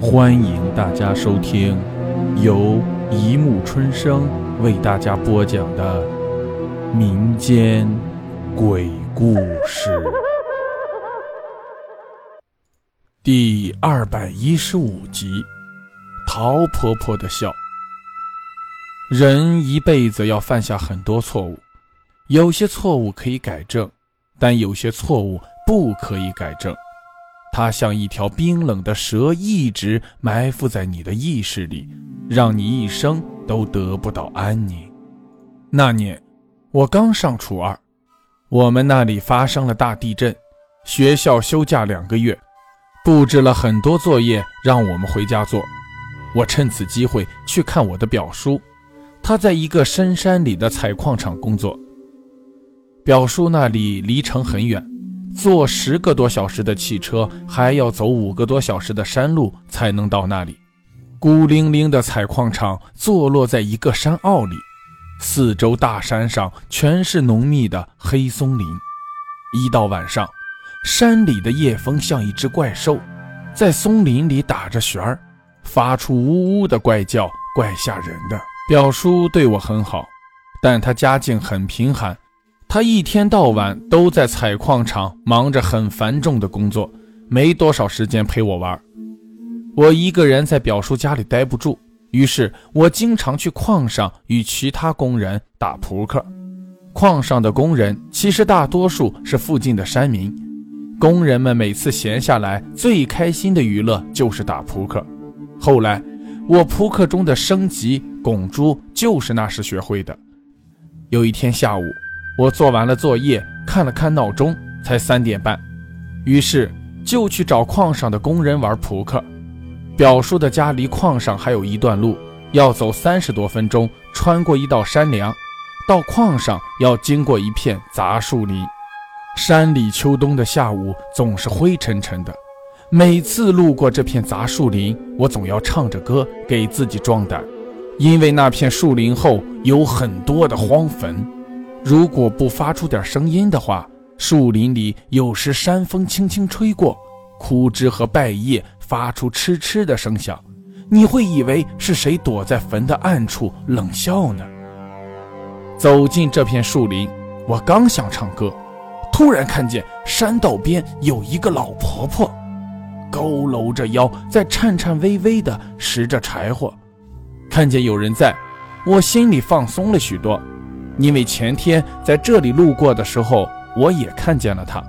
欢迎大家收听由一木春生为大家播讲的民间鬼故事第二百一十五集《陶婆婆的笑》。人一辈子要犯下很多错误，有些错误可以改正，但有些错误不可以改正。它像一条冰冷的蛇，一直埋伏在你的意识里，让你一生都得不到安宁。那年，我刚上初二，我们那里发生了大地震，学校休假两个月，布置了很多作业让我们回家做。我趁此机会去看我的表叔，他在一个深山里的采矿场工作。表叔那里离城很远。坐十个多小时的汽车，还要走五个多小时的山路才能到那里。孤零零的采矿场坐落在一个山坳里，四周大山上全是浓密的黑松林。一到晚上，山里的夜风像一只怪兽，在松林里打着旋儿，发出呜呜的怪叫，怪吓人的。表叔对我很好，但他家境很贫寒。他一天到晚都在采矿场忙着很繁重的工作，没多少时间陪我玩。我一个人在表叔家里待不住，于是我经常去矿上与其他工人打扑克。矿上的工人其实大多数是附近的山民，工人们每次闲下来最开心的娱乐就是打扑克。后来，我扑克中的升级拱猪就是那时学会的。有一天下午。我做完了作业，看了看闹钟，才三点半，于是就去找矿上的工人玩扑克。表叔的家离矿上还有一段路，要走三十多分钟，穿过一道山梁，到矿上要经过一片杂树林。山里秋冬的下午总是灰沉沉的，每次路过这片杂树林，我总要唱着歌给自己壮胆，因为那片树林后有很多的荒坟。如果不发出点声音的话，树林里有时山风轻轻吹过，枯枝和败叶发出嗤嗤的声响，你会以为是谁躲在坟的暗处冷笑呢。走进这片树林，我刚想唱歌，突然看见山道边有一个老婆婆，佝偻着腰在颤颤巍巍地拾着柴火。看见有人在，我心里放松了许多。因为前天在这里路过的时候，我也看见了她。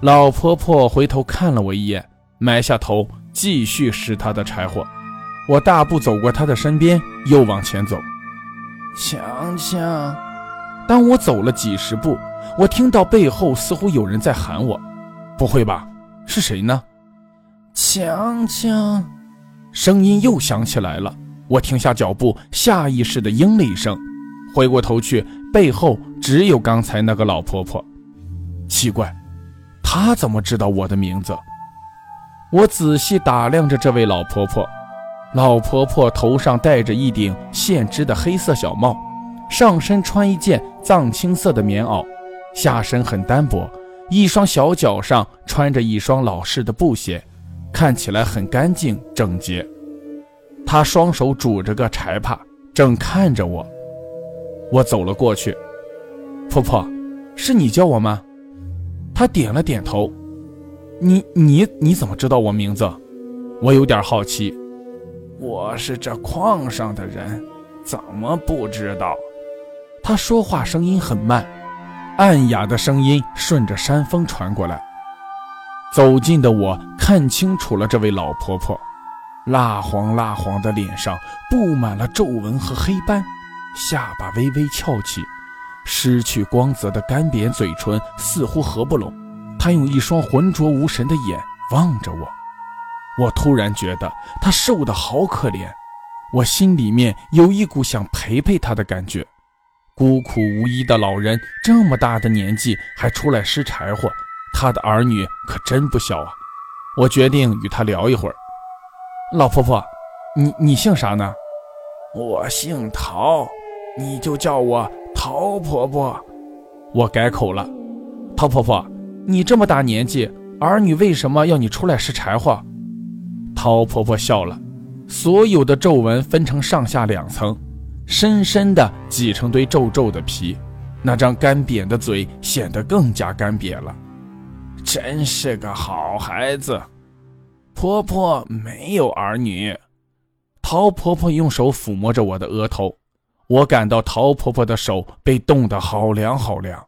老婆婆回头看了我一眼，埋下头继续拾她的柴火。我大步走过她的身边，又往前走。强强，当我走了几十步，我听到背后似乎有人在喊我。不会吧？是谁呢？强强，声音又响起来了。我停下脚步，下意识地应了一声。回过头去，背后只有刚才那个老婆婆。奇怪，她怎么知道我的名字？我仔细打量着这位老婆婆。老婆婆头上戴着一顶线织的黑色小帽，上身穿一件藏青色的棉袄，下身很单薄，一双小脚上穿着一双老式的布鞋，看起来很干净整洁。她双手拄着个柴耙，正看着我。我走了过去，婆婆，是你叫我吗？她点了点头。你你你怎么知道我名字？我有点好奇。我是这矿上的人，怎么不知道？她说话声音很慢，暗哑的声音顺着山风传过来。走近的我看清楚了这位老婆婆，蜡黄蜡黄的脸上布满了皱纹和黑斑。下巴微微翘起，失去光泽的干瘪嘴唇似乎合不拢。他用一双浑浊无神的眼望着我，我突然觉得他瘦得好可怜，我心里面有一股想陪陪他的感觉。孤苦无依的老人，这么大的年纪还出来拾柴火，他的儿女可真不小啊！我决定与他聊一会儿。老婆婆，你你姓啥呢？我姓陶。你就叫我陶婆婆，我改口了。陶婆婆，你这么大年纪，儿女为什么要你出来拾柴火？陶婆婆笑了，所有的皱纹分成上下两层，深深的挤成堆皱皱的皮，那张干瘪的嘴显得更加干瘪了。真是个好孩子，婆婆没有儿女。陶婆婆用手抚摸着我的额头，我感到陶婆婆的手被冻得好凉好凉。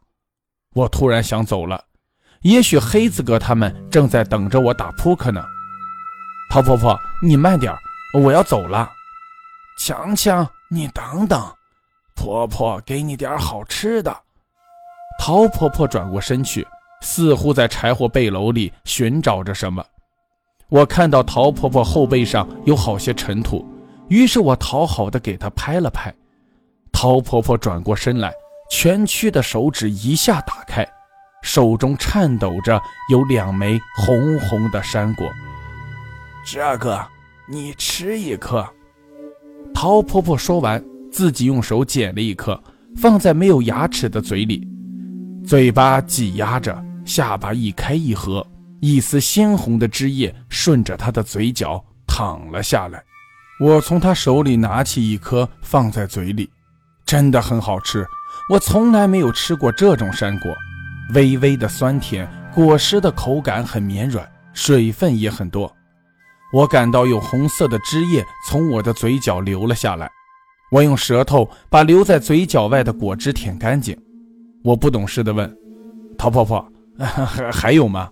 我突然想走了，也许黑子哥他们正在等着我打扑克呢。陶婆婆，你慢点我要走了。强强，你等等，婆婆给你点好吃的。陶婆婆转过身去，似乎在柴火背篓里寻找着什么。我看到陶婆婆后背上有好些尘土，于是我讨好的给她拍了拍。陶婆婆转过身来，蜷曲的手指一下打开，手中颤抖着有两枚红红的山果。这个，你吃一颗。陶婆婆说完，自己用手捡了一颗，放在没有牙齿的嘴里，嘴巴挤压着，下巴一开一合。一丝鲜红的汁液顺着她的嘴角淌了下来，我从她手里拿起一颗放在嘴里，真的很好吃。我从来没有吃过这种山果，微微的酸甜，果实的口感很绵软，水分也很多。我感到有红色的汁液从我的嘴角流了下来，我用舌头把留在嘴角外的果汁舔干净。我不懂事地问：“陶婆婆，还 还有吗？”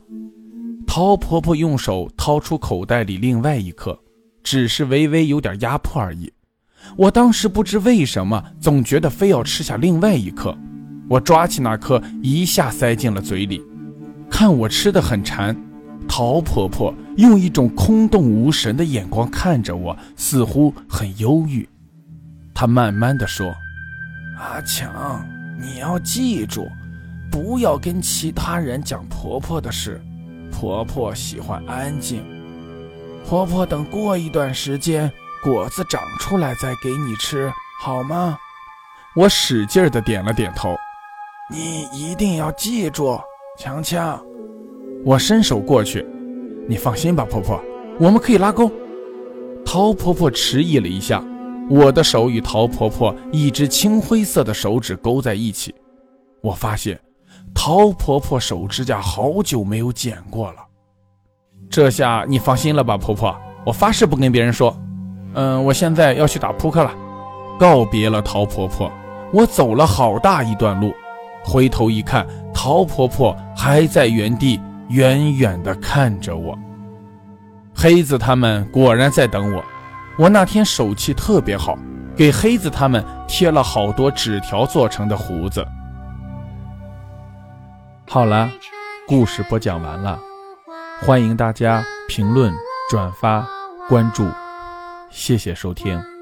陶婆婆用手掏出口袋里另外一颗，只是微微有点压迫而已。我当时不知为什么，总觉得非要吃下另外一颗。我抓起那颗，一下塞进了嘴里。看我吃的很馋，陶婆婆用一种空洞无神的眼光看着我，似乎很忧郁。她慢慢的说：“阿强，你要记住，不要跟其他人讲婆婆的事。”婆婆喜欢安静。婆婆等过一段时间，果子长出来再给你吃，好吗？我使劲的点了点头。你一定要记住，强强。我伸手过去，你放心吧，婆婆，我们可以拉钩。陶婆婆迟疑了一下，我的手与陶婆婆一只青灰色的手指勾在一起，我发现。陶婆婆手指甲好久没有剪过了，这下你放心了吧，婆婆，我发誓不跟别人说。嗯，我现在要去打扑克了，告别了陶婆婆，我走了好大一段路，回头一看，陶婆婆还在原地远远地看着我。黑子他们果然在等我，我那天手气特别好，给黑子他们贴了好多纸条做成的胡子。好了，故事播讲完了，欢迎大家评论、转发、关注，谢谢收听。